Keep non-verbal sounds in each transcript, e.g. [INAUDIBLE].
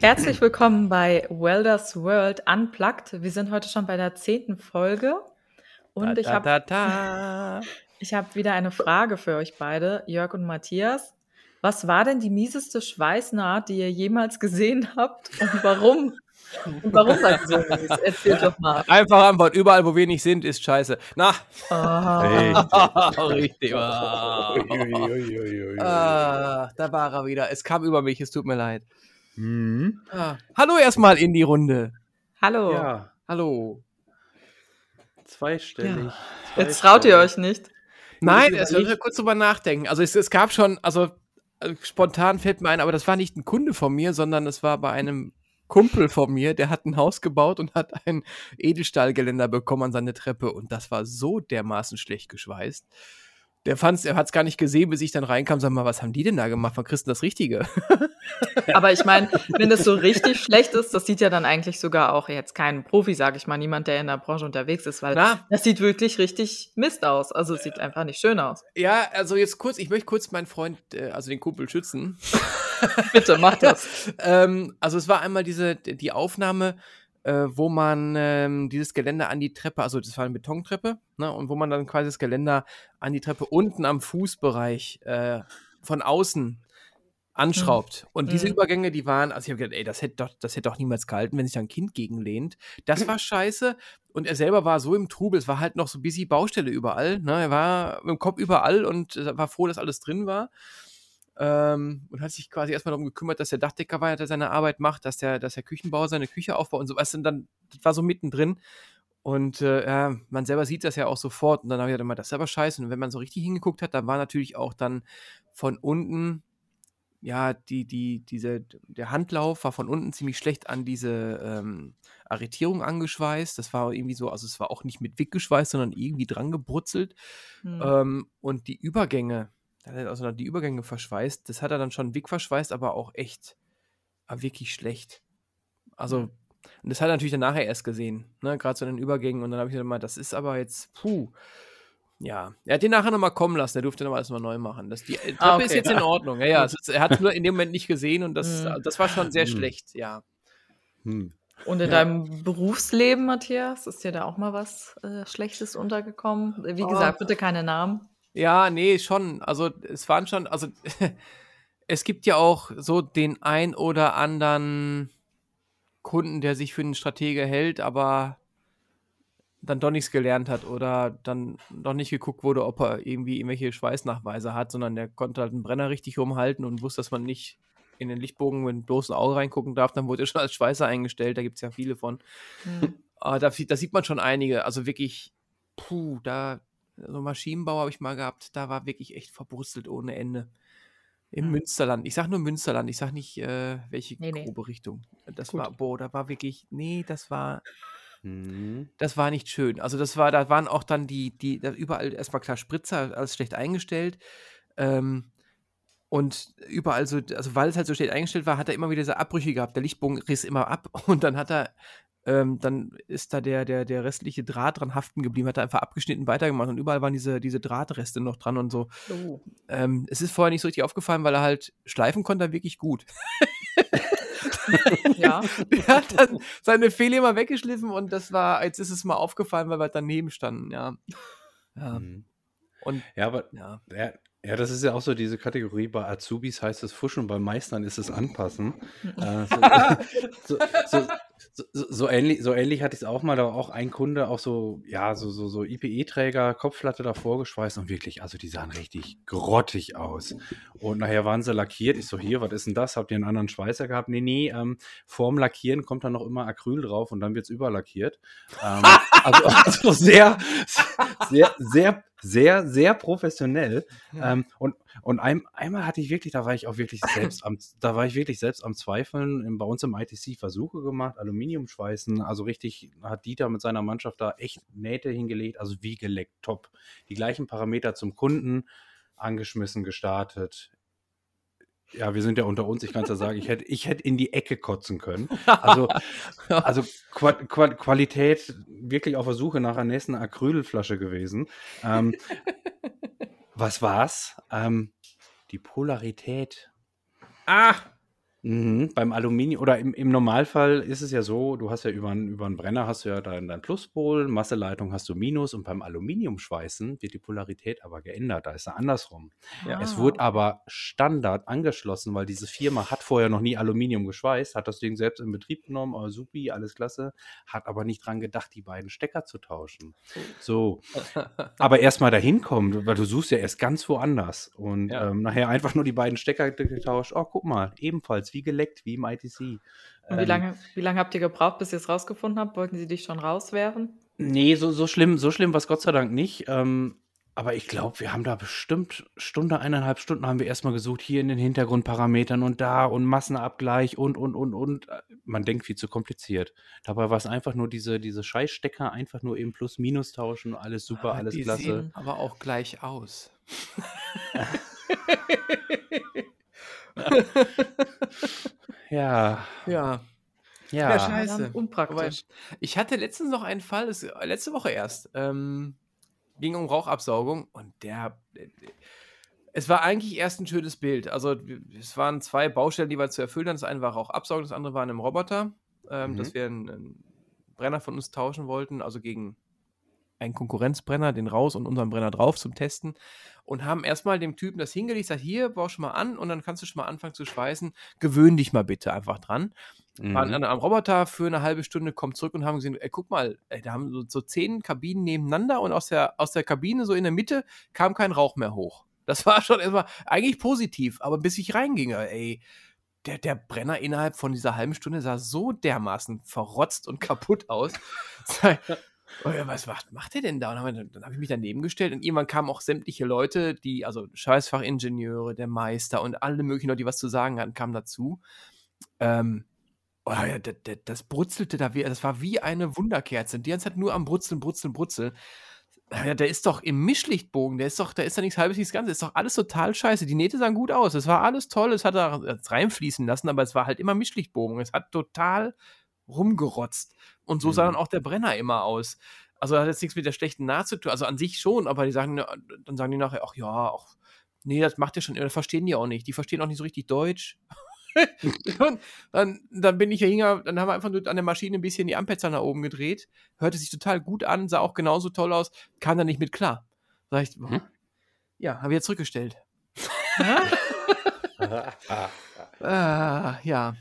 Herzlich willkommen bei Welders World Unplugged. Wir sind heute schon bei der zehnten Folge und Da, ich habe [LAUGHS] ich hab wieder eine Frage für euch beide, Jörg und Matthias. Was war denn die mieseste Schweißnaht, die ihr jemals gesehen habt und warum? [LAUGHS] Und warum war sie so mies? Erzähl doch mal. Einfache Antwort, überall wo wir nicht sind, ist scheiße. Na, Ah, richtig. [LAUGHS] Ah, da war er wieder. Es kam über mich, es tut mir leid. Mhm. Ah. Hallo erstmal in die Runde. hallo. Ja, Hallo. zweistellig. Jetzt traut ihr euch nicht. Nein, Ich es müssen kurz drüber nachdenken. Also es, es gab schon, also äh, spontan fällt mir ein, aber das war nicht ein Kunde von mir, sondern es war bei einem Kumpel von mir, der hat ein Haus gebaut und hat ein Edelstahlgeländer bekommen an seine Treppe und das war so dermaßen schlecht geschweißt. Der fand's, er hat es gar nicht gesehen, bis ich dann reinkam, sag mal, was haben die denn da gemacht? Wann kriegst du denn das Richtige? [LAUGHS] Aber ich meine, wenn das so richtig schlecht ist, das sieht ja dann eigentlich sogar auch jetzt kein Profi, sage ich mal, niemand, der in der Branche unterwegs ist, weil Na? das sieht wirklich richtig Mist aus. Also es sieht einfach nicht schön aus. Ja, also jetzt kurz, ich möchte kurz meinen Freund, äh, also den Kumpel schützen. [LAUGHS] Bitte, mach [LAUGHS] das. ähm, also es war einmal diese, die Aufnahme, äh, wo man ähm, dieses Geländer an die Treppe, also das war eine Betontreppe, ne, und wo man dann quasi das Geländer an die Treppe unten am Fußbereich äh, von außen anschraubt. Und diese Mhm. Übergänge, die waren, also ich habe gedacht, ey, das hätte doch, das hätte doch niemals gehalten, wenn sich da ein Kind gegenlehnt. Das war scheiße. Und er selber war so im Trubel, es war halt noch so busy Baustelle überall. Ne? Er war mit dem Kopf überall und war froh, dass alles drin war. Ähm, und hat sich quasi erstmal darum gekümmert, dass der Dachdecker weiter seine Arbeit macht, dass der, dass der Küchenbauer seine Küche aufbaut und so was. Und dann, das war so mittendrin. Und äh, ja, man selber sieht das ja auch sofort. Und dann habe ich gedacht, immer, das ist aber scheiße. Und wenn man so richtig hingeguckt hat, dann war natürlich auch dann von unten, ja, die, die, diese, der Handlauf war von unten ziemlich schlecht an diese ähm, Arretierung angeschweißt. Das war irgendwie so, also es war auch nicht mit Wick geschweißt, sondern irgendwie dran gebrutzelt. Hm. Ähm, und die Übergänge, da hat er also die Übergänge verschweißt, das hat er dann schon Wick verschweißt, aber auch echt aber wirklich schlecht. Also, und das hat er natürlich dann nachher erst gesehen, ne, gerade so in den Übergängen. Und dann habe ich gesagt, mal, das ist aber jetzt, puh. Ja, er hat den nachher nochmal kommen lassen, er durfte nochmal alles mal neu machen. Das, die äh, Treppe Ah, okay. ist jetzt in Ordnung. Ja, ja, [LAUGHS] ist, er hat es nur in dem Moment nicht gesehen und das, Mhm. das war schon sehr Mhm. schlecht, ja. Hm. Und in deinem Berufsleben, Matthias, ist dir da auch mal was äh, Schlechtes untergekommen? Wie Oh. gesagt, bitte keine Namen. Ja, nee, schon. Also es waren schon, also [LAUGHS] es gibt ja auch so den ein oder anderen Kunden, der sich für einen Stratege hält, aber dann doch nichts gelernt hat oder dann doch nicht geguckt wurde, ob er irgendwie irgendwelche Schweißnachweise hat, sondern der konnte halt einen Brenner richtig rumhalten und wusste, dass man nicht in den Lichtbogen mit dem bloßen Auge reingucken darf, dann wurde er [LAUGHS] schon als Schweißer eingestellt, da gibt es ja viele von. Hm. Aber da, da sieht man schon einige. Also wirklich, puh, da, so Maschinenbau habe ich mal gehabt, da war wirklich echt verbrustelt ohne Ende. Im Hm. Münsterland. Ich sag nur Münsterland, ich sag nicht, äh, welche Nee, nee. grobe Richtung. Das Gut. war, boah, da war wirklich, nee, das war, Mhm. das war nicht schön. Also das war, da waren auch dann die, die, da überall erstmal klar Spritzer, alles schlecht eingestellt. Ähm, und überall so, also weil es halt so schlecht eingestellt war, hat er immer wieder diese Abbrüche gehabt. Der Lichtbogen riss immer ab [LAUGHS] und dann hat er, ähm, dann ist da der, der, der restliche Draht dran haften geblieben, hat er einfach abgeschnitten weitergemacht und überall waren diese, diese Drahtreste noch dran und so. Oh. Ähm, es ist vorher nicht so richtig aufgefallen, weil er halt schleifen konnte er wirklich gut. [LAUGHS] Ja. Der [LAUGHS] hat dann seine Fehler immer weggeschliffen und das war, jetzt ist es mal aufgefallen, weil wir daneben standen, ja. Ja, Mhm. und Ja, aber ja. ja, ja, das ist ja auch so diese Kategorie. Bei Azubis heißt es Fuschen, bei Meistern ist es Anpassen. äh, [LAUGHS] so, so, so, so, so, ähnlich, so ähnlich hatte ich es auch mal. Da war auch ein Kunde, auch so, ja, so, so, so IPE-Träger, Kopfplatte davor geschweißt und wirklich, also die sahen richtig grottig aus. Und nachher waren sie lackiert. Ich so, hier, was ist denn das? Habt ihr einen anderen Schweißer gehabt? Nee, nee, ähm, vorm Lackieren kommt dann noch immer Acryl drauf und dann wird es überlackiert. Ähm, [LAUGHS] also, also sehr, sehr, sehr, sehr, sehr professionell. Ja. Ähm, und und ein, einmal hatte ich wirklich, da war ich auch wirklich selbst am, [LAUGHS] da war ich wirklich selbst am Zweifeln. Bei uns im ITC Versuche gemacht, Aluminiumschweißen. Also richtig hat Dieter mit seiner Mannschaft da echt Nähte hingelegt, also wie geleckt, top. Die gleichen Parameter zum Kunden, angeschmissen, gestartet. Ja, wir sind ja unter uns, ich kann es ja sagen, ich hätte ich hätt in die Ecke kotzen können. Also, [LAUGHS] also Qua Qua Qualität wirklich auf der Suche nach einer nächsten Acrylflasche gewesen. Ähm, [LAUGHS] was war's? Ähm, die Polarität. Ah! Mhm, beim Aluminium oder im, im Normalfall ist es ja so, du hast ja über einen über Brenner hast du ja dein, dein Pluspol, Masseleitung hast du Minus und beim Aluminiumschweißen wird die Polarität aber geändert. Da ist er andersrum. Ja. Es wurde aber Standard angeschlossen, weil diese Firma hat vorher noch nie Aluminium geschweißt, hat das Ding selbst in Betrieb genommen, aber supi, alles klasse, hat aber nicht dran gedacht, die beiden Stecker zu tauschen. So, [LAUGHS] aber erstmal dahin kommen, weil du suchst ja erst ganz woanders und Ja. ähm, nachher einfach nur die beiden Stecker getauscht. Oh, guck mal, ebenfalls wie geleckt, wie im ITC. Und Ähm, wie lange, wie lange habt ihr gebraucht, bis ihr es rausgefunden habt? Wollten sie dich schon rauswerfen? Nee, so, so schlimm, so schlimm war es Gott sei Dank nicht. Ähm, aber ich glaube, wir haben da bestimmt Stunde, eineinhalb Stunden haben wir erstmal gesucht, hier in den Hintergrundparametern und da und Massenabgleich und, und, und, und. Man denkt viel zu kompliziert. Dabei war es einfach nur diese, diese Scheißstecker, einfach nur eben plus minus tauschen, alles super, alles Ah, die klasse. sehen aber auch gleich aus. [LAUGHS] [LAUGHS] [LAUGHS] Ja, Ja. ja. Ja, scheiße. Unpraktisch. Ich hatte letztens noch einen Fall, das, letzte Woche erst, ähm, ging um Rauchabsaugung und der, es war eigentlich erst ein schönes Bild. Also es waren zwei Baustellen, die wir zu erfüllen hatten. Das eine war Rauchabsaugung, das andere war in einem Roboter, ähm, Mhm. dass wir einen, einen Brenner von uns tauschen wollten, also gegen einen Konkurrenzbrenner, den raus und unseren Brenner drauf zum Testen und haben erstmal dem Typen das hingelegt, sagt, hier, bau schon mal an und dann kannst du schon mal anfangen zu schweißen. Gewöhn dich mal bitte einfach dran waren Mhm. an am Roboter für eine halbe Stunde, kommen zurück und haben gesehen, ey, guck mal, ey, da haben so, so zehn Kabinen nebeneinander und aus der, aus der Kabine so in der Mitte kam kein Rauch mehr hoch. Das [LAUGHS] war schon erstmal eigentlich positiv, aber bis ich reinging, ey, der, der Brenner innerhalb von dieser halben Stunde sah so dermaßen verrotzt und [LAUGHS] kaputt aus. Oh ja, was macht, macht der denn da? Und dann, dann habe ich mich daneben gestellt und irgendwann kamen auch sämtliche Leute, die, also Scheißfachingenieure, der Meister und alle möglichen Leute, die was zu sagen hatten, kamen dazu. Ähm, oh ja, das, das, brutzelte da, wie, das war wie eine Wunderkerze. Die ganze Zeit nur am Brutzeln, Brutzeln, Brutzeln. Ja, der ist doch im Mischlichtbogen, der ist doch, da ist da nichts halbes, nichts Ganzes, ist doch alles total scheiße. Die Nähte sahen gut aus, es war alles toll, es hat da reinfließen lassen, aber es war halt immer Mischlichtbogen. Es hat total rumgerotzt. Und so sah Mhm. dann auch der Brenner immer aus. Also hat jetzt nichts mit der schlechten Naht zu tun, also an sich schon, aber die sagen, dann sagen die nachher, ach ja, ach, nee, das macht ja schon, das verstehen die auch nicht. Die verstehen auch nicht so richtig Deutsch. [LAUGHS] und dann, dann bin ich ja hingegangen, dann haben wir einfach nur an der Maschine ein bisschen die Amperezahl nach oben gedreht, hörte sich total gut an, sah auch genauso toll aus, kam da nicht mit klar. Sag ich, Mhm. ja, habe ich jetzt zurückgestellt. Ja? [LAUGHS] [LAUGHS] Ah, ja.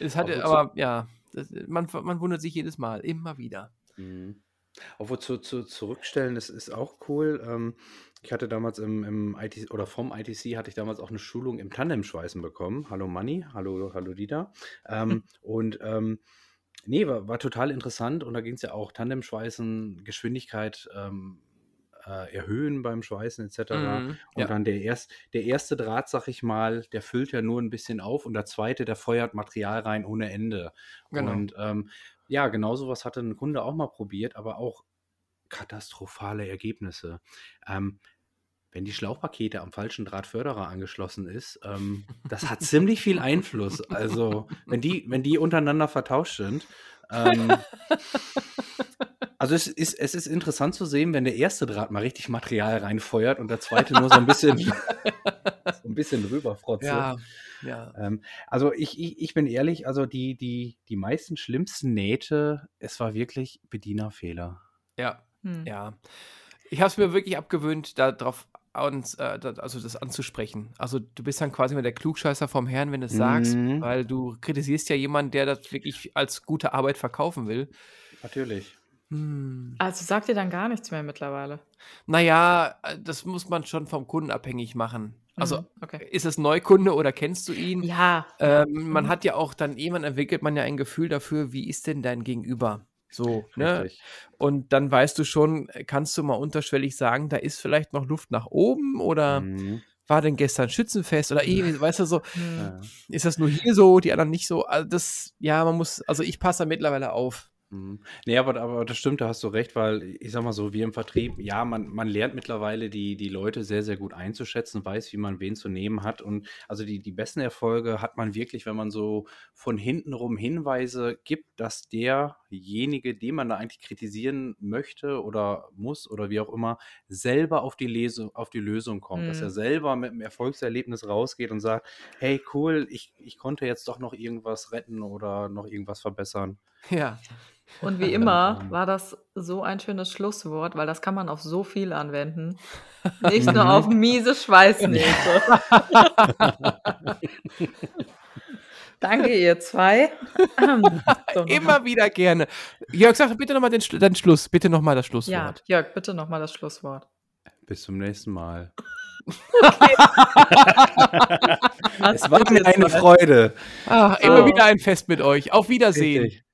Es hatte, aber ja, das, man, man wundert sich jedes Mal, immer wieder. Mhm. Obwohl zu, zu zurückstellen, das ist auch cool. Ähm, ich hatte damals im, im IT oder vom ITC hatte ich damals auch eine Schulung im Tandem-Schweißen bekommen. Hallo Manni, hallo, hallo Dieter. Ähm, [LAUGHS] und ähm, nee, war, war total interessant und da ging es ja auch Tandem-Schweißen, Geschwindigkeit ähm, äh, erhöhen beim Schweißen etc. Mhm, Und ja. dann der, erst, der erste Draht, sag ich mal, der füllt ja nur ein bisschen auf und der zweite, der feuert Material rein ohne Ende. Genau. Und ähm, ja, genau sowas hatte ein Kunde auch mal probiert, aber auch katastrophale Ergebnisse. Ähm, wenn die Schlauchpakete am falschen Drahtförderer angeschlossen ist, ähm, das hat [LAUGHS] ziemlich viel Einfluss. Also, wenn die, wenn die untereinander vertauscht sind. Ähm, [LAUGHS] also es ist, es ist interessant zu sehen, wenn der erste Draht mal richtig Material reinfeuert und der zweite nur so ein bisschen, [LAUGHS] so ein bisschen rüberfrotzt. Ja, ja. Ähm, also ich, ich, ich bin ehrlich, also die, die, die meisten schlimmsten Nähte, es war wirklich Bedienerfehler. Ja, Hm. ja. Ich habe es mir wirklich abgewöhnt, darauf uns, äh, da, also das anzusprechen. Also du bist dann quasi immer der Klugscheißer vom Herrn, wenn du es sagst, Mhm. weil du kritisierst ja jemanden, der das wirklich als gute Arbeit verkaufen will. Natürlich. Hm. Also sagt ihr dann gar nichts mehr mittlerweile? Naja, äh, das muss man schon vom Kunden abhängig machen. Also Mhm, okay. ist es Neukunde oder kennst du ihn? Ja. Ähm, man Mhm. hat ja auch dann, irgendwann entwickelt man ja ein Gefühl dafür, wie ist denn dein Gegenüber? So, ne? Und dann weißt du schon, kannst du mal unterschwellig sagen, da ist vielleicht noch Luft nach oben oder Mhm. war denn gestern Schützenfest oder eh, [LAUGHS] weißt du so, Hm. Ja. ist das nur hier so, die anderen nicht so? Also das, ja, man muss, also ich passe da mittlerweile auf. Mhm. Nee, aber, aber das stimmt, da hast du recht, weil ich sag mal so, wir im Vertrieb, ja, man, man lernt mittlerweile die, die Leute sehr, sehr gut einzuschätzen, weiß, wie man wen zu nehmen hat. Und also die, die besten Erfolge hat man wirklich, wenn man so von hinten rum Hinweise gibt, dass derjenige, den man da eigentlich kritisieren möchte oder muss oder wie auch immer, selber auf die, Lesung, auf die Lösung kommt. Dass Mhm. er selber mit einem Erfolgserlebnis rausgeht und sagt, hey, cool, ich, ich konnte jetzt doch noch irgendwas retten oder noch irgendwas verbessern. Ja. Und wie Ja, immer war das so ein schönes Schlusswort, weil das kann man auf so viel anwenden. [LAUGHS] Nicht nur auf miese Schweißnähte. [LAUGHS] Danke, ihr zwei. [LAUGHS] So, Immer wieder gerne. Jörg, sag bitte nochmal den, deinen Schluss, bitte nochmal das Ja, Schlusswort. Jörg, bitte nochmal das Schlusswort. Bis zum nächsten Mal. Es war mir eine. Freude. Ah, immer Oh. wieder ein Fest mit euch. Auf Wiedersehen. Richtig.